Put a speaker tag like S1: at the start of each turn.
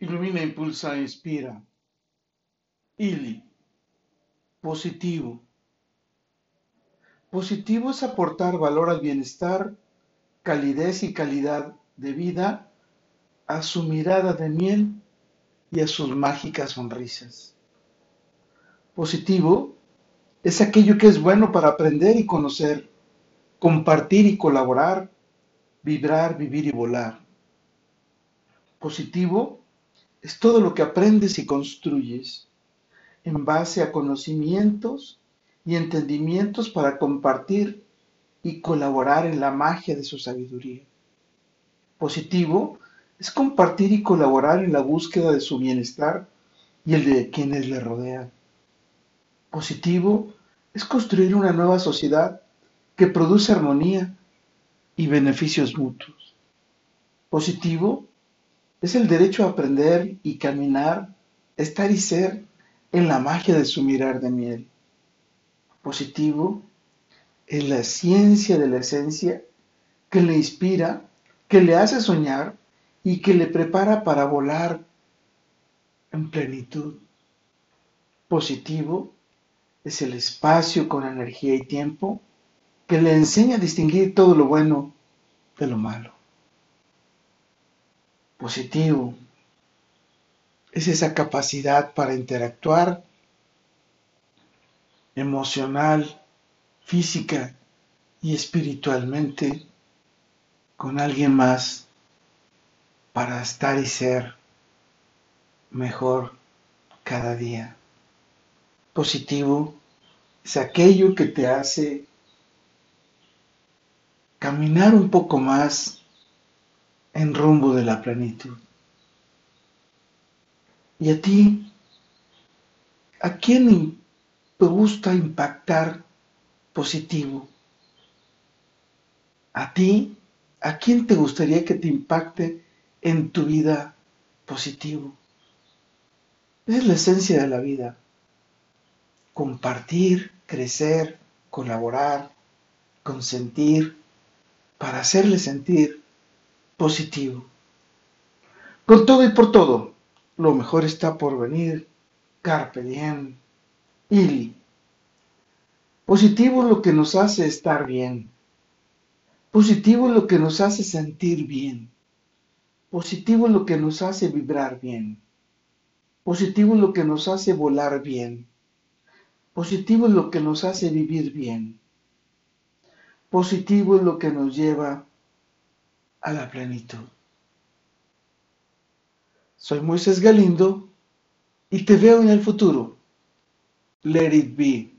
S1: Ilumina, impulsa, inspira. ILI. Positivo. Positivo es aportar valor al bienestar, calidez y calidad de vida a su mirada de miel y a sus mágicas sonrisas. Positivo es aquello que es bueno para aprender y conocer, compartir y colaborar, vibrar, vivir y volar. Positivo es todo lo que aprendes y construyes en base a conocimientos y entendimientos para compartir y colaborar en la magia de su sabiduría. Positivo es compartir y colaborar en la búsqueda de su bienestar y el de quienes le rodean. Positivo es construir una nueva sociedad que produce armonía y beneficios mutuos. Positivo es el derecho a aprender y caminar, estar y ser en la magia de su mirar de miel. Positivo es la ciencia de la esencia que le inspira, que le hace soñar y que le prepara para volar en plenitud. Positivo es el espacio con energía y tiempo que le enseña a distinguir todo lo bueno de lo malo positivo. Es esa capacidad para interactuar emocional, física y espiritualmente con alguien más para estar y ser mejor cada día. Positivo es aquello que te hace caminar un poco más en rumbo de la plenitud. ¿Y a ti? ¿A quién te gusta impactar positivo? ¿A ti? ¿A quién te gustaría que te impacte en tu vida positivo? es la esencia de la vida. Compartir, crecer, colaborar, consentir, para hacerle sentir positivo. Con todo y por todo, lo mejor está por venir. Carpe diem. Ili. Positivo es lo que nos hace estar bien. Positivo es lo que nos hace sentir bien. Positivo es lo que nos hace vibrar bien. Positivo es lo que nos hace volar bien. Positivo es lo que nos hace vivir bien. Positivo es lo que nos lleva a la plenitud. Soy Moisés Galindo y te veo en el futuro. Let it be.